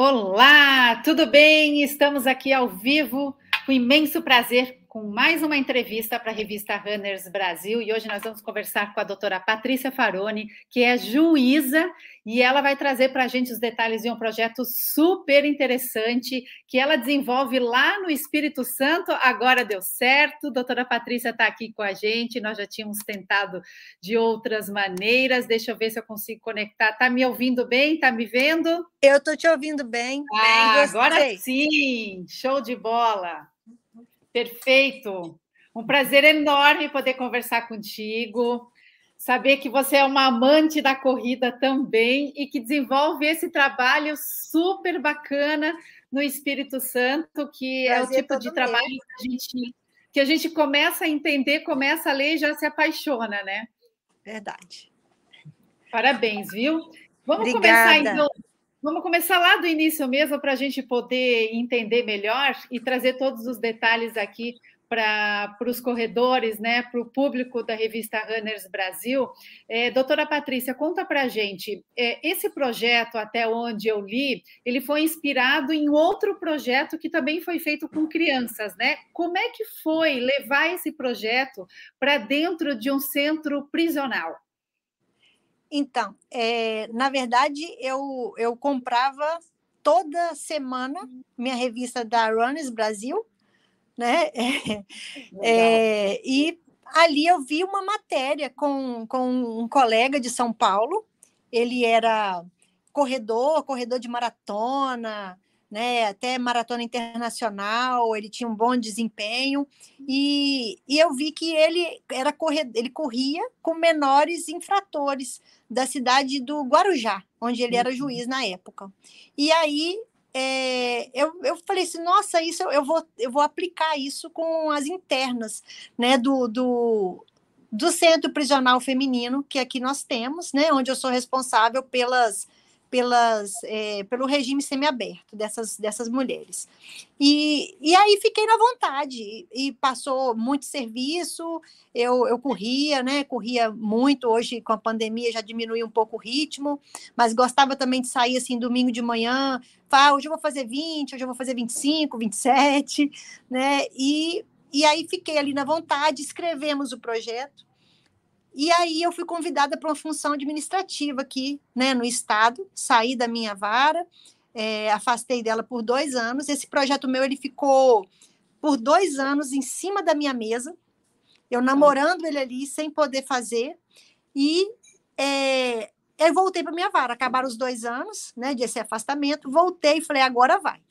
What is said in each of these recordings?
Olá, tudo bem? Estamos aqui ao vivo com imenso prazer com mais uma entrevista para a revista Runners Brasil e hoje nós vamos conversar com a doutora Patrícia Faroni, que é juíza, e ela vai trazer para a gente os detalhes de um projeto super interessante que ela desenvolve lá no Espírito Santo. Agora deu certo, doutora Patrícia está aqui com a gente, nós já tínhamos tentado de outras maneiras. Deixa eu ver se eu consigo conectar. Está me ouvindo bem? Está me vendo? Eu estou te ouvindo bem. Ah, bem, agora sim! Show de bola! Perfeito. Um prazer enorme poder conversar contigo, saber que você é uma amante da corrida também e que desenvolve esse trabalho super bacana no Espírito Santo, que prazer é o tipo de trabalho que a, gente, que a gente começa a entender, começa a ler e já se apaixona, né? Verdade. Parabéns, viu? Vamos Obrigada. começar então Vamos começar lá do início mesmo para a gente poder entender melhor e trazer todos os detalhes aqui para os corredores, né, para o público da revista Runners Brasil. É, doutora Patrícia, conta para a gente, é, esse projeto, até onde eu li, ele foi inspirado em outro projeto que também foi feito com crianças, né? Como é que foi levar esse projeto para dentro de um centro prisional? Então, é, na verdade, eu, eu comprava toda semana minha revista da Runners Brasil, né? É, e ali eu vi uma matéria com, com um colega de São Paulo, ele era corredor, corredor de maratona, né, até maratona internacional, ele tinha um bom desempenho, e, e eu vi que ele era corredor, ele corria com menores infratores da cidade do Guarujá, onde ele era juiz na época. E aí é, eu, eu falei assim, nossa, isso eu, eu, vou, eu vou aplicar isso com as internas né, do, do, do Centro Prisional Feminino, que aqui nós temos, né, onde eu sou responsável pelas pelas, é, pelo regime semiaberto dessas, dessas mulheres. E, e aí fiquei na vontade, e passou muito serviço, eu, eu corria, né? Corria muito, hoje com a pandemia já diminui um pouco o ritmo, mas gostava também de sair assim domingo de manhã, falar, hoje eu vou fazer 20, hoje eu vou fazer 25, 27, né? E, e aí fiquei ali na vontade, escrevemos o projeto, e aí eu fui convidada para uma função administrativa aqui, né, no estado, saí da minha vara, é, afastei dela por dois anos. Esse projeto meu ele ficou por dois anos em cima da minha mesa, eu namorando ele ali sem poder fazer e é, eu voltei para minha vara. Acabaram os dois anos, né, desse afastamento, voltei e falei agora vai.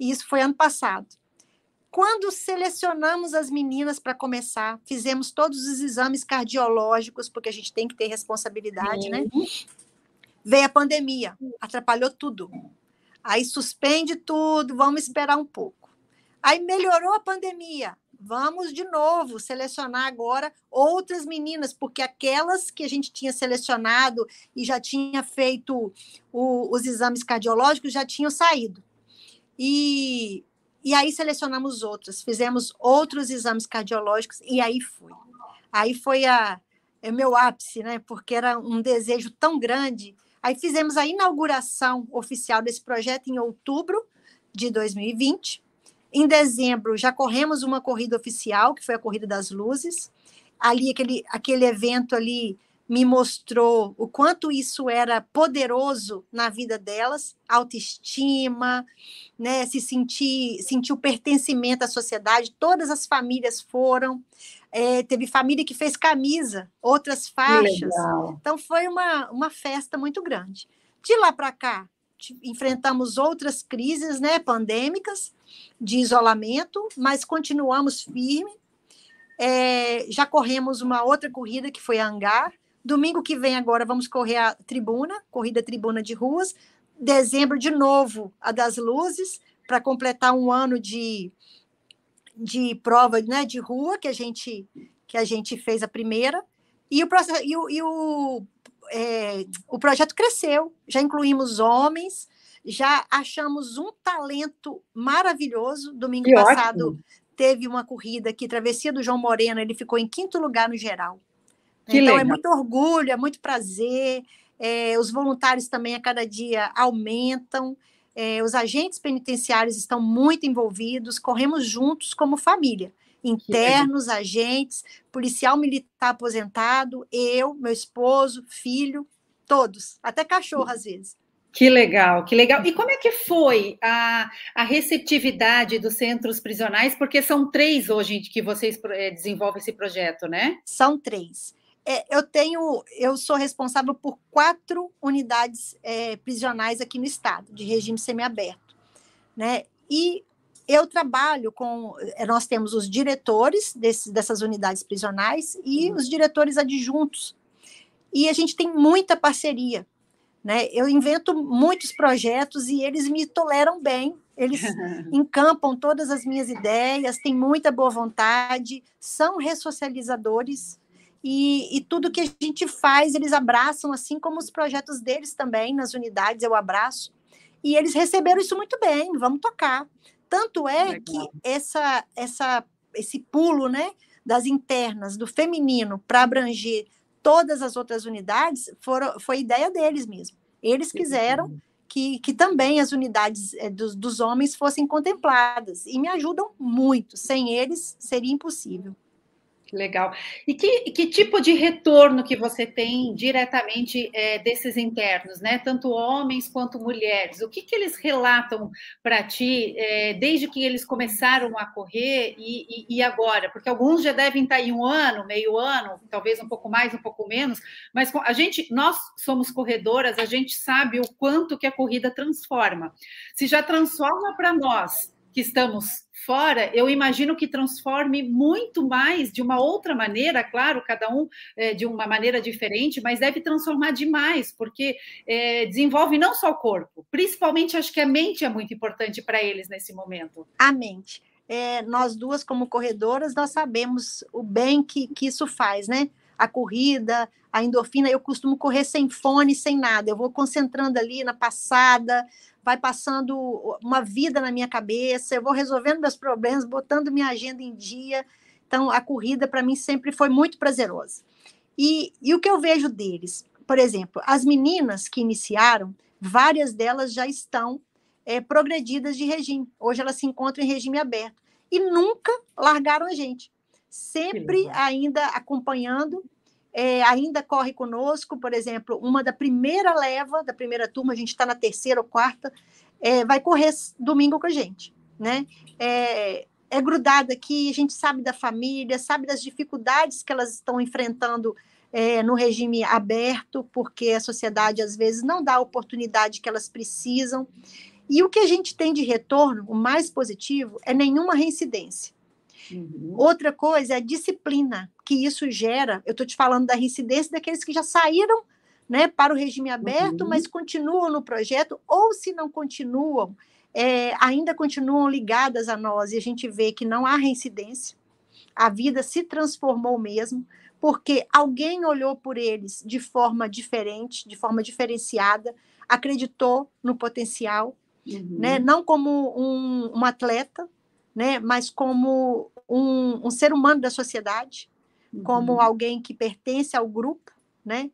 E isso foi ano passado. Quando selecionamos as meninas para começar, fizemos todos os exames cardiológicos, porque a gente tem que ter responsabilidade, né? Veio a pandemia, atrapalhou tudo. Aí suspende tudo, vamos esperar um pouco. Aí melhorou a pandemia, vamos de novo selecionar agora outras meninas, porque aquelas que a gente tinha selecionado e já tinha feito o, os exames cardiológicos já tinham saído. E e aí selecionamos outras, fizemos outros exames cardiológicos e aí foi. Aí foi a é meu ápice, né? Porque era um desejo tão grande. Aí fizemos a inauguração oficial desse projeto em outubro de 2020. Em dezembro já corremos uma corrida oficial, que foi a Corrida das Luzes. Ali aquele aquele evento ali me mostrou o quanto isso era poderoso na vida delas, autoestima, né, se sentir, sentir o pertencimento à sociedade. Todas as famílias foram. É, teve família que fez camisa, outras faixas. Então foi uma, uma festa muito grande. De lá para cá, enfrentamos outras crises né, pandêmicas de isolamento, mas continuamos firme. É, já corremos uma outra corrida que foi a Angar, Domingo que vem, agora, vamos correr a tribuna, corrida tribuna de ruas. Dezembro, de novo, a das luzes, para completar um ano de, de prova né, de rua que a gente que a gente fez a primeira. E o, e o, e o, é, o projeto cresceu, já incluímos homens, já achamos um talento maravilhoso. Domingo que passado ótimo. teve uma corrida aqui, Travessia do João Moreno, ele ficou em quinto lugar no geral. Que então, é legal. é muito orgulho, é muito prazer. É, os voluntários também a cada dia aumentam. é, os agentes penitenciários estão muito envolvidos, corremos juntos como família. Internos, agentes, policial militar aposentado, eu, meu esposo, filho, todos, até cachorro às vezes. Que legal, que legal. E como é que foi a, a receptividade dos centros prisionais? Porque são três hoje que vocês é, desenvolvem esse projeto, né? São três. É, eu tenho, eu sou responsável por quatro unidades é, prisionais aqui no estado, de regime semiaberto, né? E eu trabalho com, nós temos os diretores desse, dessas unidades prisionais e uhum. os diretores adjuntos. E a gente tem muita parceria. Né? Eu invento muitos projetos e eles me toleram bem, eles encampam todas as minhas ideias, têm muita boa vontade, são ressocializadores e, e, tudo que a gente faz eles abraçam, assim como os projetos deles também, nas unidades eu abraço. E eles receberam isso muito bem, vamos tocar. Tanto é Legal. que essa, essa, esse pulo né, das internas, do feminino, para abranger todas as outras unidades foram, foi ideia deles mesmo. Eles quiseram que, que também as unidades é, dos, dos homens fossem contempladas e me ajudam muito. Sem eles, seria impossível. Legal. E que, que tipo de retorno que você tem diretamente é, desses internos, né? Tanto homens quanto mulheres. O que, que eles relatam para ti é, desde que eles começaram a correr e, e, e, agora? Porque alguns já devem estar em um ano, meio ano, talvez um pouco mais, um pouco menos. Mas a gente, nós somos corredoras, a gente sabe o quanto que a corrida transforma. Se já transforma para nós que estamos fora, eu imagino que transforme muito mais de uma outra maneira, claro, cada um é, de uma maneira diferente, mas deve transformar demais, porque é, desenvolve não só o corpo, principalmente acho que a mente é muito importante para eles nesse momento. A mente. É, nós duas, como corredoras, nós sabemos o bem que, que isso faz, né? A corrida, a endorfina, eu costumo correr sem fone, sem nada, eu vou concentrando ali na passada, vai passando uma vida na minha cabeça, eu vou resolvendo meus problemas, botando minha agenda em dia. Então, a corrida para mim sempre foi muito prazerosa. E, e o que eu vejo deles? Por exemplo, as meninas que iniciaram, várias delas já estão é, progredidas de regime. Hoje elas se encontram em regime aberto. E nunca largaram a gente. Sempre ainda acompanhando é, ainda corre conosco, por exemplo, uma da primeira leva, da primeira turma, a gente está na terceira ou quarta, é, vai correr domingo com a gente, né? É, é grudada aqui, a gente sabe da família, sabe das dificuldades que elas estão enfrentando é, no regime aberto, porque a sociedade às vezes não dá a oportunidade que elas precisam. E o que a gente tem de retorno, o mais positivo, é nenhuma reincidência. Uhum. Outra coisa é a disciplina que isso gera. Eu estou te falando da reincidência daqueles que já saíram né, para o regime aberto, uhum. mas continuam no projeto, ou se não continuam, é, ainda continuam ligadas a nós, e a gente vê que não há reincidência, a vida se transformou mesmo, porque alguém olhou por eles de forma diferente, de forma diferenciada, acreditou no potencial, uhum. né, não como um, um atleta, né, mas como um, um ser humano da sociedade, uhum. como alguém que pertence ao grupo, né?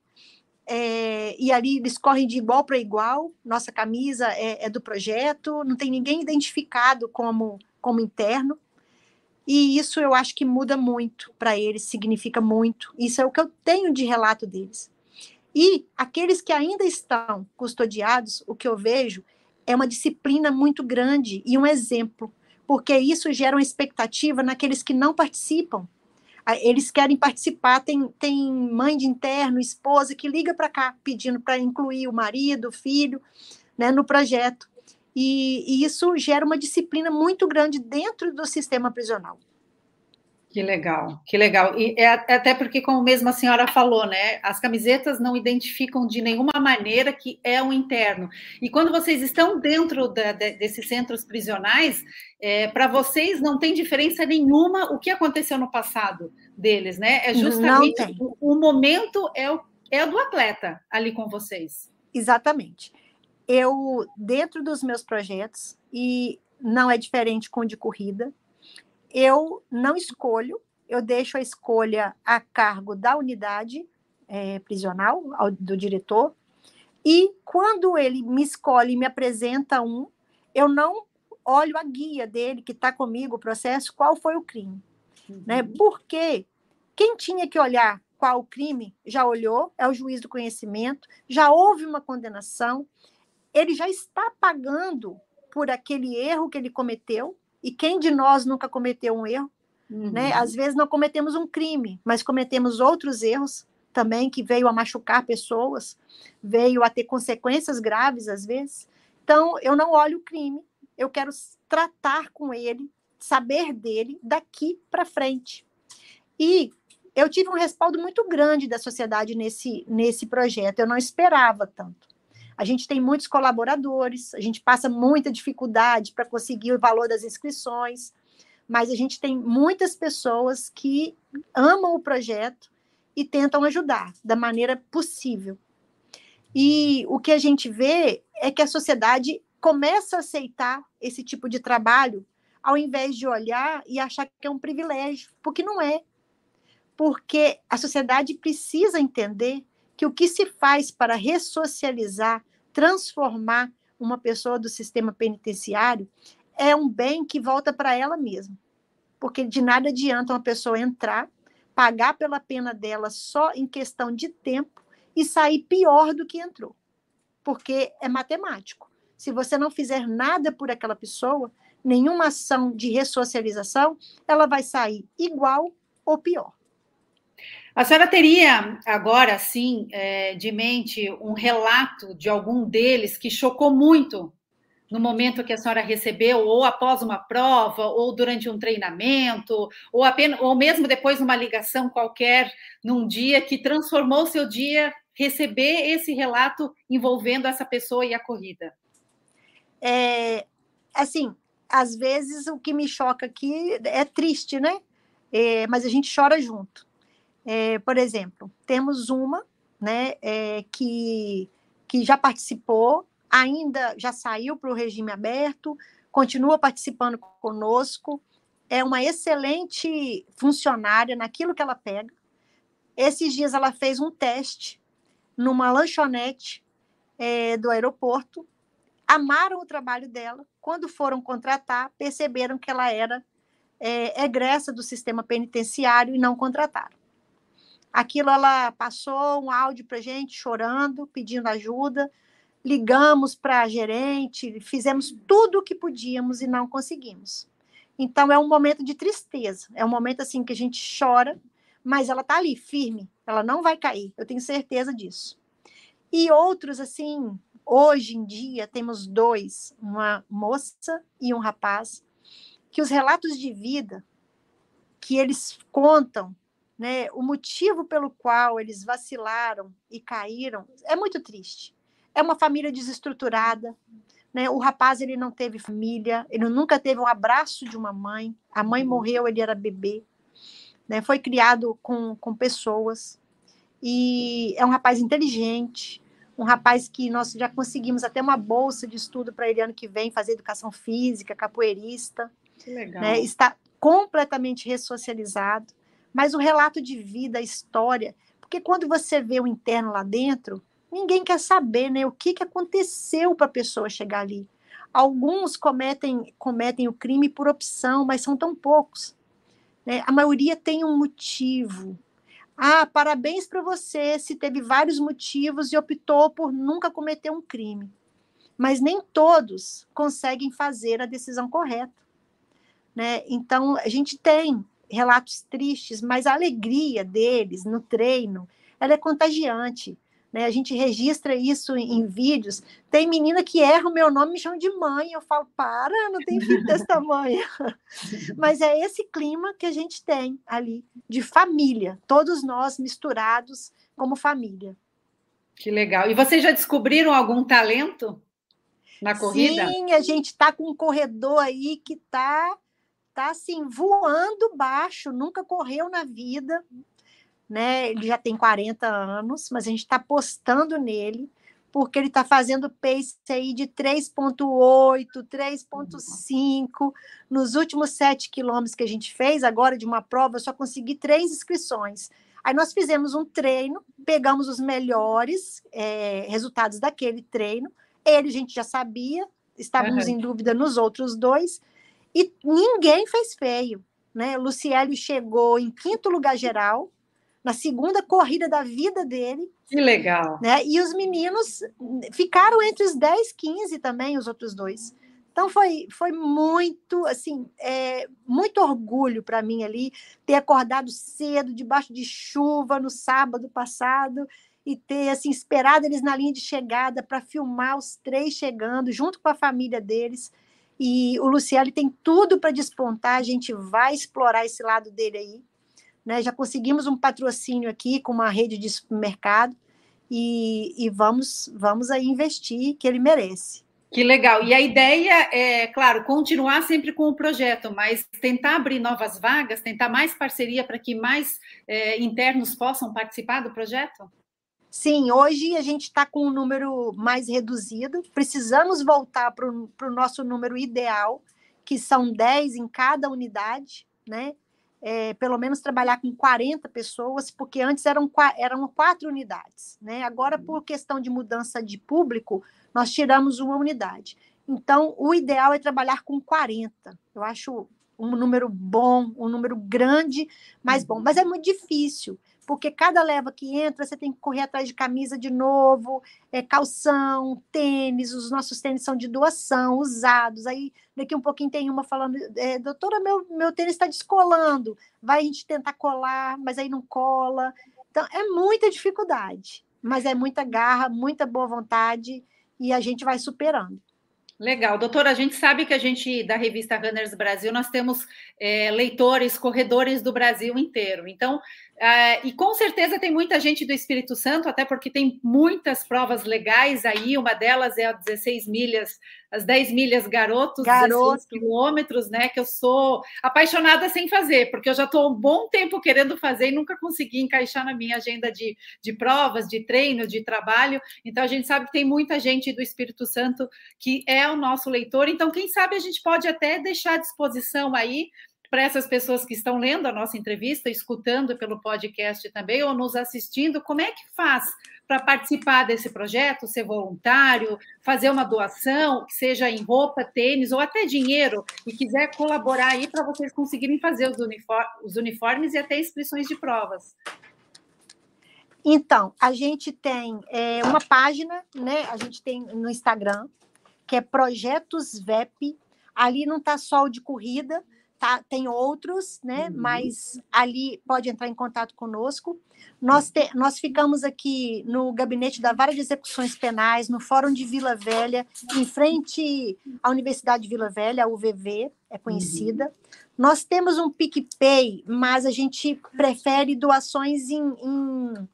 É, e ali eles correm de igual para igual. Nossa camisa é, é, do projeto, não tem ninguém identificado como, como interno. E isso eu acho que muda muito para eles, significa muito. Isso é o que eu tenho de relato deles. E aqueles que ainda estão custodiados, o que eu vejo é uma disciplina muito grande e um exemplo porque isso gera uma expectativa naqueles que não participam. Ah, eles querem participar, tem, tem mãe de interno, esposa, que liga para cá pedindo para incluir o marido, o filho, né, no projeto. E, e isso gera uma disciplina muito grande dentro do sistema prisional. Que legal, que legal. E é, é até porque, como mesmo a senhora falou, né? As camisetas não identificam de nenhuma maneira que é um interno. E quando vocês estão dentro da, de, desses centros prisionais, é, para vocês não tem diferença nenhuma o que aconteceu no passado deles, né? É justamente o, o, momento é o, é o do atleta ali com vocês. Exatamente. Eu, dentro dos meus projetos, e não é diferente com o de corrida, eu não escolho, eu deixo a escolha a cargo da unidade é, prisional, ao, do diretor. E quando ele me escolhe e me apresenta um, eu não olho a guia dele, que está comigo, o processo, qual foi o crime. Uhum. Né? Porque quem tinha que olhar qual o crime já olhou, é o juiz do conhecimento, já houve uma condenação, ele já está pagando por aquele erro que ele cometeu, e quem de nós nunca cometeu um erro? Né? Uhum. Né? Às vezes não cometemos um crime, mas cometemos outros erros também que veio a machucar pessoas, veio a ter consequências graves às vezes. Então, eu não olho o crime, eu quero tratar com ele, saber dele daqui para frente. E eu tive um respaldo muito grande da sociedade nesse, nesse projeto, eu não esperava tanto. A gente tem muitos colaboradores, a gente passa muita dificuldade para conseguir o valor das inscrições, mas a gente tem muitas pessoas que amam o projeto e tentam ajudar da maneira possível. E o que a gente vê é que a sociedade começa a aceitar esse tipo de trabalho ao invés de olhar e achar que é um privilégio, porque não é porque a sociedade precisa entender que o que se faz para ressocializar, transformar uma pessoa do sistema penitenciário é um bem que volta para ela mesma. Porque de nada adianta uma pessoa entrar, pagar pela pena dela só em questão de tempo e sair pior do que entrou. Porque é matemático. Se você não fizer nada por aquela pessoa, nenhuma ação de ressocialização, ela vai sair igual ou pior. A senhora teria agora, sim, é, de mente um relato de algum deles que chocou muito no momento que a senhora recebeu, ou após uma prova, ou durante um treinamento, ou apenas, ou mesmo depois de uma ligação qualquer, num dia que transformou seu dia, receber esse relato envolvendo essa pessoa e a corrida? É, assim, às vezes o que me choca aqui é triste, né? É, mas a gente chora junto. É, por exemplo, temos uma né, é, que, que já participou, ainda já saiu para o regime aberto, continua participando conosco, é uma excelente funcionária naquilo que ela pega. Esses dias ela fez um teste numa lanchonete é, do aeroporto, amaram o trabalho dela, quando foram contratar, perceberam que ela era é, egressa do sistema penitenciário e não contrataram. Aquilo ela passou um áudio para gente chorando, pedindo ajuda. Ligamos para a gerente, fizemos tudo o que podíamos e não conseguimos. Então é um momento de tristeza, é um momento assim que a gente chora, mas ela está ali firme, ela não vai cair, eu tenho certeza disso. E outros assim, hoje em dia temos dois, uma moça e um rapaz, que os relatos de vida que eles contam né, o motivo pelo qual eles vacilaram e caíram é muito triste. É uma família desestruturada, né? O rapaz ele não teve família, ele nunca teve um abraço de uma mãe. A mãe uhum. morreu, ele era bebê, né? Foi criado com, com pessoas e é um rapaz inteligente, um rapaz que nós já conseguimos até uma bolsa de estudo para ele ano que vem fazer educação física, capoeirista. Que legal. Né? Está completamente ressocializado mas o relato de vida, a história, porque quando você vê o interno lá dentro, ninguém quer saber né, o que, que aconteceu para a pessoa chegar ali. Alguns cometem, cometem o crime por opção, mas são tão poucos. Né? A maioria tem um motivo. Ah, parabéns para você se teve vários motivos e optou por nunca cometer um crime. Mas nem todos conseguem fazer a decisão correta. Né? Então, a gente tem relatos tristes, mas a alegria deles no treino, ela é contagiante. Né? A gente registra isso em, vídeos. Tem menina que erra o meu nome me chama de mãe. Eu falo, para, não tem filho desse tamanho. Mas é esse clima que a gente tem ali, de família, todos nós misturados como família. Que legal. E vocês já descobriram algum talento na corrida? Sim, a gente está com um corredor aí que está está assim voando baixo, nunca correu na vida, né? Ele já tem 40 anos, mas a gente está apostando nele porque ele está fazendo pace aí de 3,8, 3,5. Nos últimos sete quilômetros que a gente fez, agora de uma prova, eu só consegui três inscrições. Aí nós fizemos um treino pegamos os melhores é, resultados daquele treino. Ele a gente já sabia, estávamos uhum. em dúvida nos outros dois, e ninguém fez feio. Né? O Luciélio chegou em quinto lugar geral, na segunda corrida da vida dele. Que legal. Né? E os meninos ficaram entre os 10, 15 também, os outros dois. Então foi, foi muito, assim, é, muito orgulho para mim ali ter acordado cedo, debaixo de chuva, no sábado passado, e ter assim, esperado eles na linha de chegada para filmar os três chegando, junto com a família deles. E o Luciano tem tudo para despontar, a gente vai explorar esse lado dele aí. Né? Já conseguimos um patrocínio aqui com uma rede de supermercado e, e vamos, vamos aí investir que ele merece. Que legal. E a ideia é, claro, continuar sempre com o projeto, mas tentar abrir novas vagas, tentar mais parceria para que mais é, internos possam participar do projeto? Sim, hoje a gente está com um número mais reduzido, precisamos voltar para o nosso número ideal, que são 10 em cada unidade, né? É, pelo menos trabalhar com 40 pessoas, porque antes eram, eram quatro unidades, né? Agora, por questão de mudança de público, nós tiramos uma unidade. Então, o ideal é trabalhar com 40. Eu acho um número bom, um número grande, mas bom. Mas é muito difícil porque cada leva que entra, você tem que correr atrás de camisa de novo, é, calção, tênis, os nossos tênis são de doação, usados. Aí daqui um pouquinho tem uma falando, é, doutora, meu, meu tênis está descolando, vai a gente tentar colar, mas aí não cola. Então, é muita dificuldade, mas é muita garra, muita boa vontade e a gente vai superando. Legal, doutora. A gente sabe que a gente, da revista Runners Brasil, nós temos é, leitores, corredores do Brasil inteiro. Então, Uh, e com certeza tem muita gente do Espírito Santo, até porque tem muitas provas legais aí. Uma delas é a 16 milhas, as 10 milhas garotos, Garoto. quilômetros, né? Que eu sou apaixonada sem fazer, porque eu já estou um bom tempo querendo fazer e nunca consegui encaixar na minha agenda de, de provas, de treino, de trabalho. Então a gente sabe que tem muita gente do Espírito Santo que é o nosso leitor. Então, quem sabe a gente pode até deixar à disposição aí para essas pessoas que estão lendo a nossa entrevista, escutando pelo podcast também, ou nos assistindo, como é que faz para participar desse projeto, ser voluntário, fazer uma doação, que seja em roupa, tênis ou até dinheiro, e quiser colaborar aí para vocês conseguirem fazer os, os uniformes e até inscrições de provas. Então, a gente tem é, uma página, né? A gente tem no Instagram, que é Projetos VEP. Ali não está só o de corrida, tá, tem outros, né? Uhum. Mas ali pode entrar em contato conosco. Nós, te, nós ficamos aqui no gabinete da Vara de Execuções Penais, no Fórum de Vila Velha, em frente à Universidade de Vila Velha, a UVV, é conhecida. Uhum. Nós temos um PicPay, mas a gente prefere doações em, em,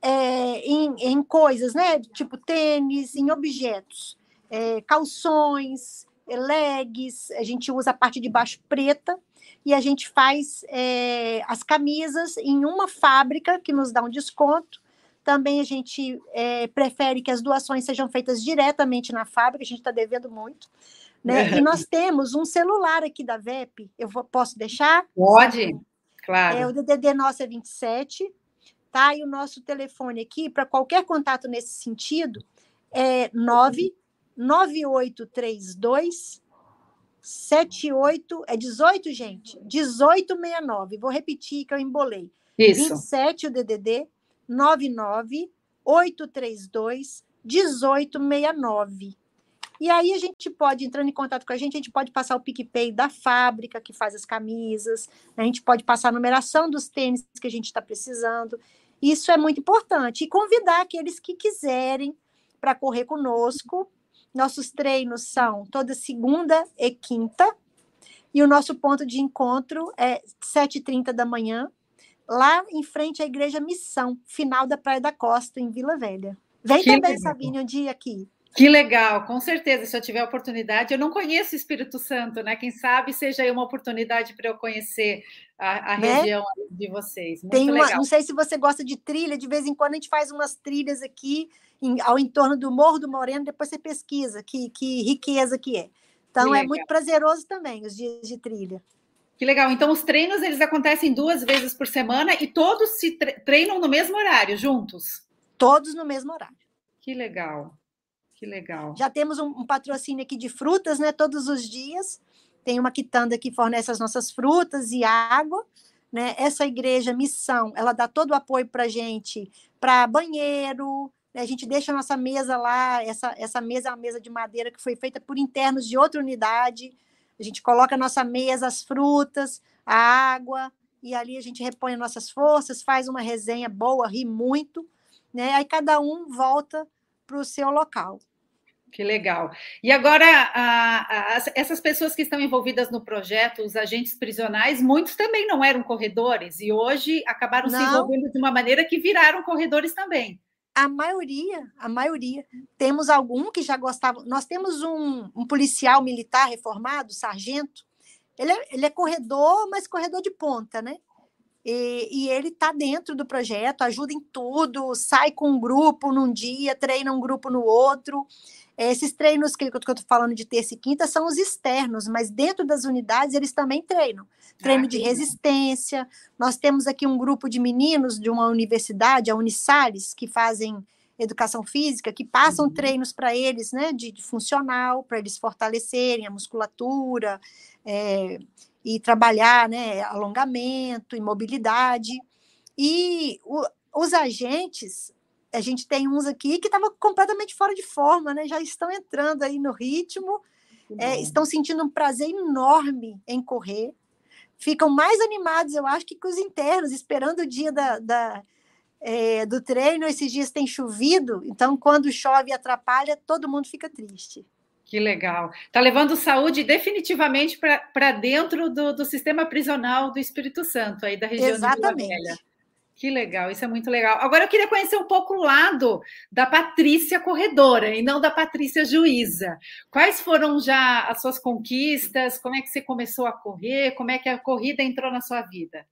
é, em, em coisas, né? Tipo tênis, em objetos, é, calções, legs, a gente usa a parte de baixo preta e a gente faz é, as camisas em uma fábrica que nos dá um desconto. Também a gente é, prefere que as doações sejam feitas diretamente na fábrica, a gente está devendo muito. Né? E nós temos um celular aqui da VEP, eu vou, posso deixar? Pode, claro. É, o DDD nosso é 27, tá? E o nosso telefone aqui, para qualquer contato nesse sentido, é 9 9832 78 é 18, gente. 1869. Vou repetir que eu embolei. Isso. 27 o DDD 99 832 1869. E aí a gente pode, entrando em contato com a gente, a gente pode passar o PicPay da fábrica que faz as camisas, a gente pode passar a numeração dos tênis que a gente está precisando. Isso é muito importante. E convidar aqueles que quiserem para correr conosco, nossos treinos são toda segunda e quinta, e o nosso ponto de encontro é 7h30 da manhã, lá em frente à Igreja Missão, final da Praia da Costa, em Vila Velha. Vem que também, legal. Sabine, um dia aqui. Que legal, com certeza, se eu tiver oportunidade. Eu não conheço o Espírito Santo, né? Quem sabe seja aí uma oportunidade para eu conhecer a, a né? região de vocês. Muito Tem uma, legal. Não sei se você gosta de trilha, de vez em quando a gente faz umas trilhas aqui em, ao entorno do Morro do Moreno, depois você pesquisa que, que riqueza que é. Então, é muito prazeroso também os dias de trilha. Que legal. Então, os treinos eles acontecem duas vezes por semana e todos se treinam no mesmo horário, juntos? Todos no mesmo horário. Que legal. Que legal. Já temos um, um patrocínio aqui de frutas, né? Todos os dias. Tem uma quitanda que fornece as nossas frutas e água. Né? Essa igreja, missão, ela dá todo o apoio para gente, para banheiro, né? a gente deixa a nossa mesa lá, essa, essa mesa é uma mesa de madeira que foi feita por internos de outra unidade, a gente coloca a nossa mesa, as frutas, a água, e ali a gente repõe nossas forças, faz uma resenha boa, ri muito, né? aí cada um volta para o seu local. Que legal. E agora, a, a, essas pessoas que estão envolvidas no projeto, os agentes prisionais, muitos também não eram corredores e hoje acabaram não. se envolvendo de uma maneira que viraram corredores também. A maioria, a maioria. Temos algum que já gostavam. Nós temos um, um policial militar reformado, sargento. Ele é, ele é corredor, mas corredor de ponta, né? E, e, ele está dentro do projeto, ajuda em tudo, sai com um grupo num dia, treina um grupo no outro. Esses treinos que eu estou falando de terça e quinta são os externos, mas dentro das unidades eles também treinam. Treino ah, de resistência. Nós temos aqui um grupo de meninos de uma universidade, a Unisales, que fazem educação física, que passam uhum. treinos para eles, né, de, de funcional, para eles fortalecerem a musculatura é, e trabalhar, né, alongamento e mobilidade. E o, os agentes, a gente tem uns aqui que estavam completamente fora de forma, né? Já estão entrando aí no ritmo, é, estão sentindo um prazer enorme em correr, ficam mais animados, eu acho, que os internos, esperando o dia da, da é, do treino. Esses dias tem chovido, então quando chove e atrapalha, todo mundo fica triste. Que legal. Está levando saúde definitivamente para dentro do, do sistema prisional do Espírito Santo, aí da região Exatamente. de Vila Velha. Que legal, isso é muito legal. Agora eu queria conhecer um pouco o lado da Patrícia corredora e não da Patrícia juíza. Quais foram já as suas conquistas? Como é que você começou a correr? Como é que a corrida entrou na sua vida?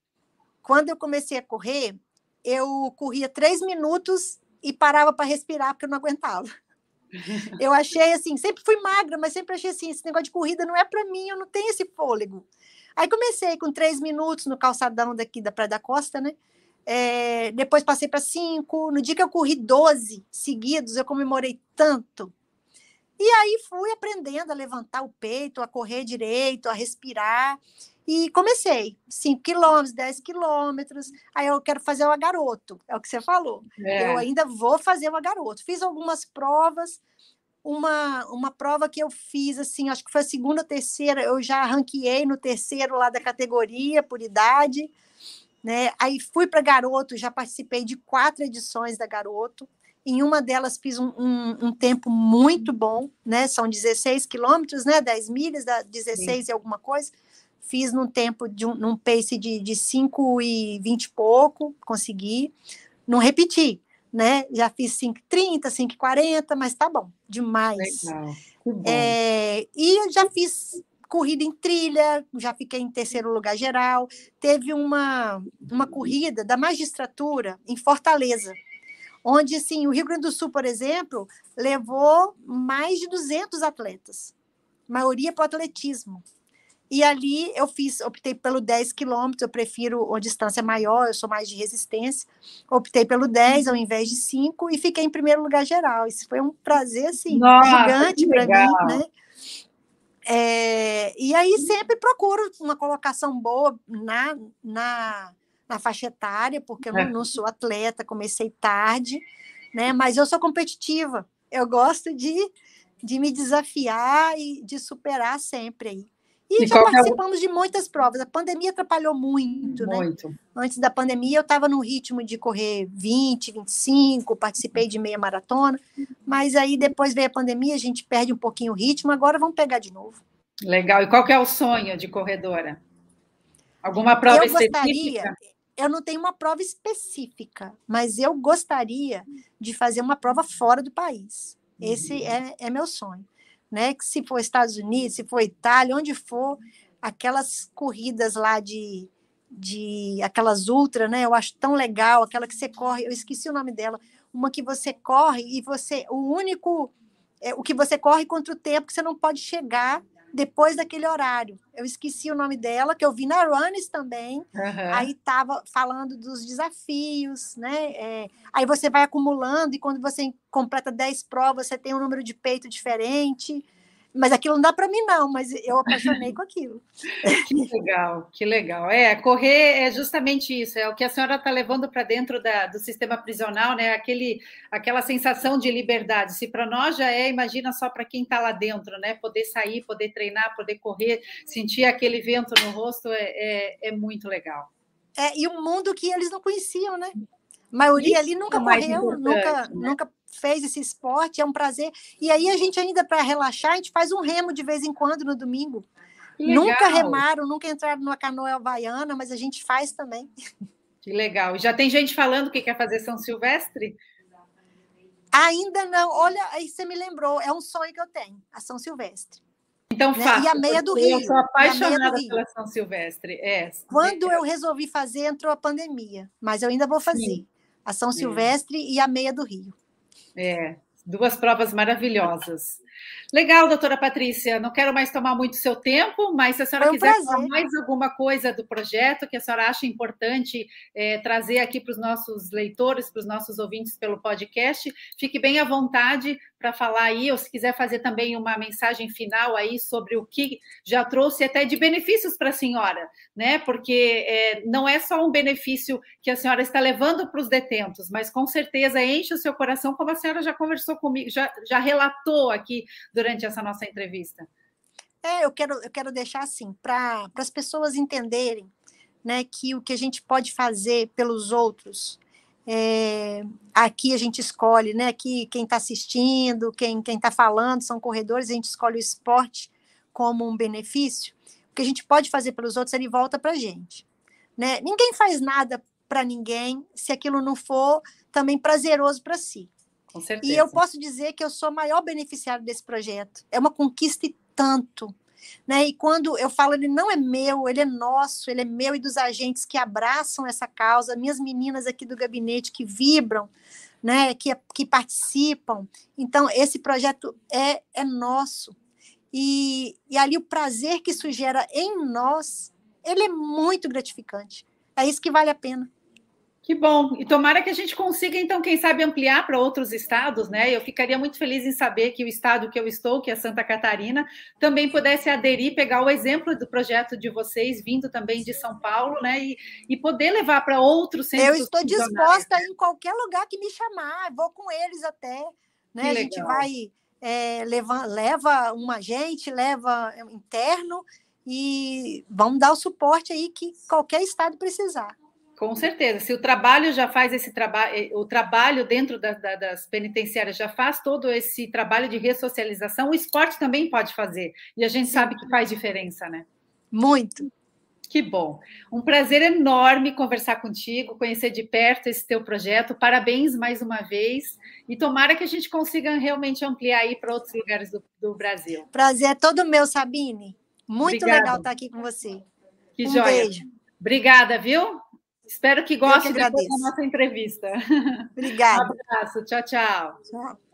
Quando eu comecei a correr, eu corria três minutos e parava para respirar porque eu não aguentava. Eu achei assim, sempre fui magra, mas sempre achei assim, esse negócio de corrida não é para mim, eu não tenho esse fôlego. Aí comecei com três minutos no calçadão daqui da Praia da Costa, né? É, depois passei para cinco. No dia que eu corri 12 seguidos, eu comemorei tanto. E aí fui aprendendo a levantar o peito, a correr direito, a respirar. E comecei, 5 quilômetros, 10 quilômetros. Aí eu quero fazer uma garoto, é o que você falou. É. Eu ainda vou fazer uma garoto. Fiz algumas provas, uma, uma prova que eu fiz, assim, acho que foi a segunda ou terceira, eu já ranqueei no terceiro lá da categoria, por idade. Né? Aí fui para Garoto, já participei de quatro edições da Garoto. Em uma delas fiz um, um, um tempo muito bom, né? São 16 quilômetros, né? 10 milhas, 16 Sim. e alguma coisa. Fiz num tempo de um num pace de, de 5 e 20 e pouco, consegui. Não repeti, né? Já fiz 5,30, 5,40, mas tá bom, demais. Legal. É, e já fiz corrida em trilha, já fiquei em terceiro lugar geral. Teve uma, uma corrida da magistratura em Fortaleza, onde assim, o Rio Grande do Sul, por exemplo, levou mais de 200 atletas, maioria para o atletismo. E ali eu fiz, optei pelo 10 quilômetros, eu prefiro uma distância maior, eu sou mais de resistência. Optei pelo 10 ao invés de 5 e fiquei em primeiro lugar geral. Isso foi um prazer assim, Nossa, gigante para mim, né? É, e aí sempre procuro uma colocação boa na, na, na faixa etária, porque eu não, é. não, sou atleta, comecei tarde, né? Mas eu sou competitiva. Eu gosto de, de me desafiar e de superar sempre aí. E, e já participamos é de muitas provas. A pandemia atrapalhou muito, né? muito. né? Antes da pandemia, eu estava no ritmo de correr 20, 25, participei de meia maratona, mas aí depois veio a pandemia, a gente perde um pouquinho o ritmo, agora vamos pegar de novo. Legal. E qual é o sonho de corredora? Alguma prova eu específica? Gostaria, eu não tenho uma prova específica, mas eu gostaria de fazer uma prova fora do país. Esse uhum. é, é meu sonho né? Que se for Estados Unidos, se for Itália, onde for, aquelas corridas lá de, de aquelas ultra, né? Eu acho tão legal, aquela que você corre, eu esqueci o nome dela, uma que você corre e você, o único, é, o que você corre contra o tempo que você não pode chegar depois daquele horário. Eu esqueci o nome dela, que eu vi na Runners também. Uhum. Aí estava falando dos desafios, né? É, aí você vai acumulando, e quando você completa 10 provas, você tem um número de peito diferente. Mas aquilo não dá para mim, não, mas eu apaixonei com aquilo. Que legal, que legal. É, correr é justamente isso, é o que a senhora está levando para dentro da, do sistema prisional, né? Aquele, aquela sensação de liberdade. Se para nós já é, imagina só para quem está lá dentro, né? Poder sair, poder treinar, poder correr, sentir aquele vento no rosto é, é, é muito legal. É, e um mundo que eles não conheciam, né? A maioria Isso ali nunca é correu, nunca, né? nunca fez esse esporte, é um prazer. E aí a gente ainda, para relaxar, a gente faz um remo de vez em quando no domingo. Nunca remaram, nunca entraram numa canoa havaiana, mas a gente faz também. Que legal. Já tem gente falando que quer fazer São Silvestre? Ainda não. Olha, aí você me lembrou, é um sonho que eu tenho, a São Silvestre. Então né? faça. E a meia do Rio. Eu sou apaixonada pela São Silvestre. É. Quando eu resolvi fazer, entrou a pandemia, mas eu ainda vou fazer. Sim. A São Silvestre é. e a meia do Rio. É, duas provas maravilhosas. Legal, doutora Patrícia. Não quero mais tomar muito seu tempo, mas se a senhora um quiser prazer. falar mais alguma coisa do projeto que a senhora acha importante é, trazer aqui para os nossos leitores, para os nossos ouvintes pelo podcast, fique bem à vontade para falar aí, ou se quiser fazer também uma mensagem final aí sobre o que já trouxe até de benefícios para a senhora, né? Porque é, não é só um benefício que a senhora está levando para os detentos, mas com certeza enche o seu coração, como a senhora já conversou comigo, já, já relatou aqui durante essa nossa entrevista. É, eu quero, eu quero deixar assim, para as pessoas entenderem né, que o que a gente pode fazer pelos outros é, aqui a gente escolhe, né? Aqui quem está assistindo, quem está falando, são corredores, a gente escolhe o esporte como um benefício. O que a gente pode fazer pelos outros, ele volta para a gente. Né? Ninguém faz nada para ninguém se aquilo não for também prazeroso para si. Com certeza. E eu posso dizer que eu sou a maior beneficiária desse projeto. É uma conquista e tanto. Né? E quando eu falo, ele não é meu, ele é nosso, ele é meu e dos agentes que abraçam essa causa, minhas meninas aqui do gabinete que vibram, né? que, que participam. Então, esse projeto é, é nosso. E, e ali o prazer que isso gera em nós, ele é muito gratificante. É isso que vale a pena. Que bom. E tomara que a gente consiga, então, quem sabe, ampliar para outros estados, né? Eu ficaria muito feliz em saber que o estado que eu estou, que é Santa Catarina, também pudesse aderir, pegar o exemplo do projeto de vocês, vindo também de São Paulo, né? E, e poder levar para outros centros. Eu estou disposta em qualquer lugar que me chamar, vou com eles até. Né? A gente vai, é, leva, leva um agente, leva interno e vamos dar o suporte aí que qualquer estado precisar. Com certeza. Se o trabalho já faz esse trabalho, eh, o trabalho dentro da, da, das penitenciárias já faz todo esse trabalho de ressocialização, o esporte também pode fazer. E a gente sabe que faz diferença, né? Muito. Que bom. Um prazer enorme conversar contigo, conhecer de perto esse teu projeto. Parabéns mais uma vez. E tomara que a gente consiga realmente ampliar aí para outros lugares do, do, Brasil. Prazer é todo meu, Sabine. Muito legal estar aqui com você. Que um joia. beijo. Obrigada, viu? Espero que goste que da nossa entrevista. Obrigada. Um abraço. Tchau, tchau. Tchau.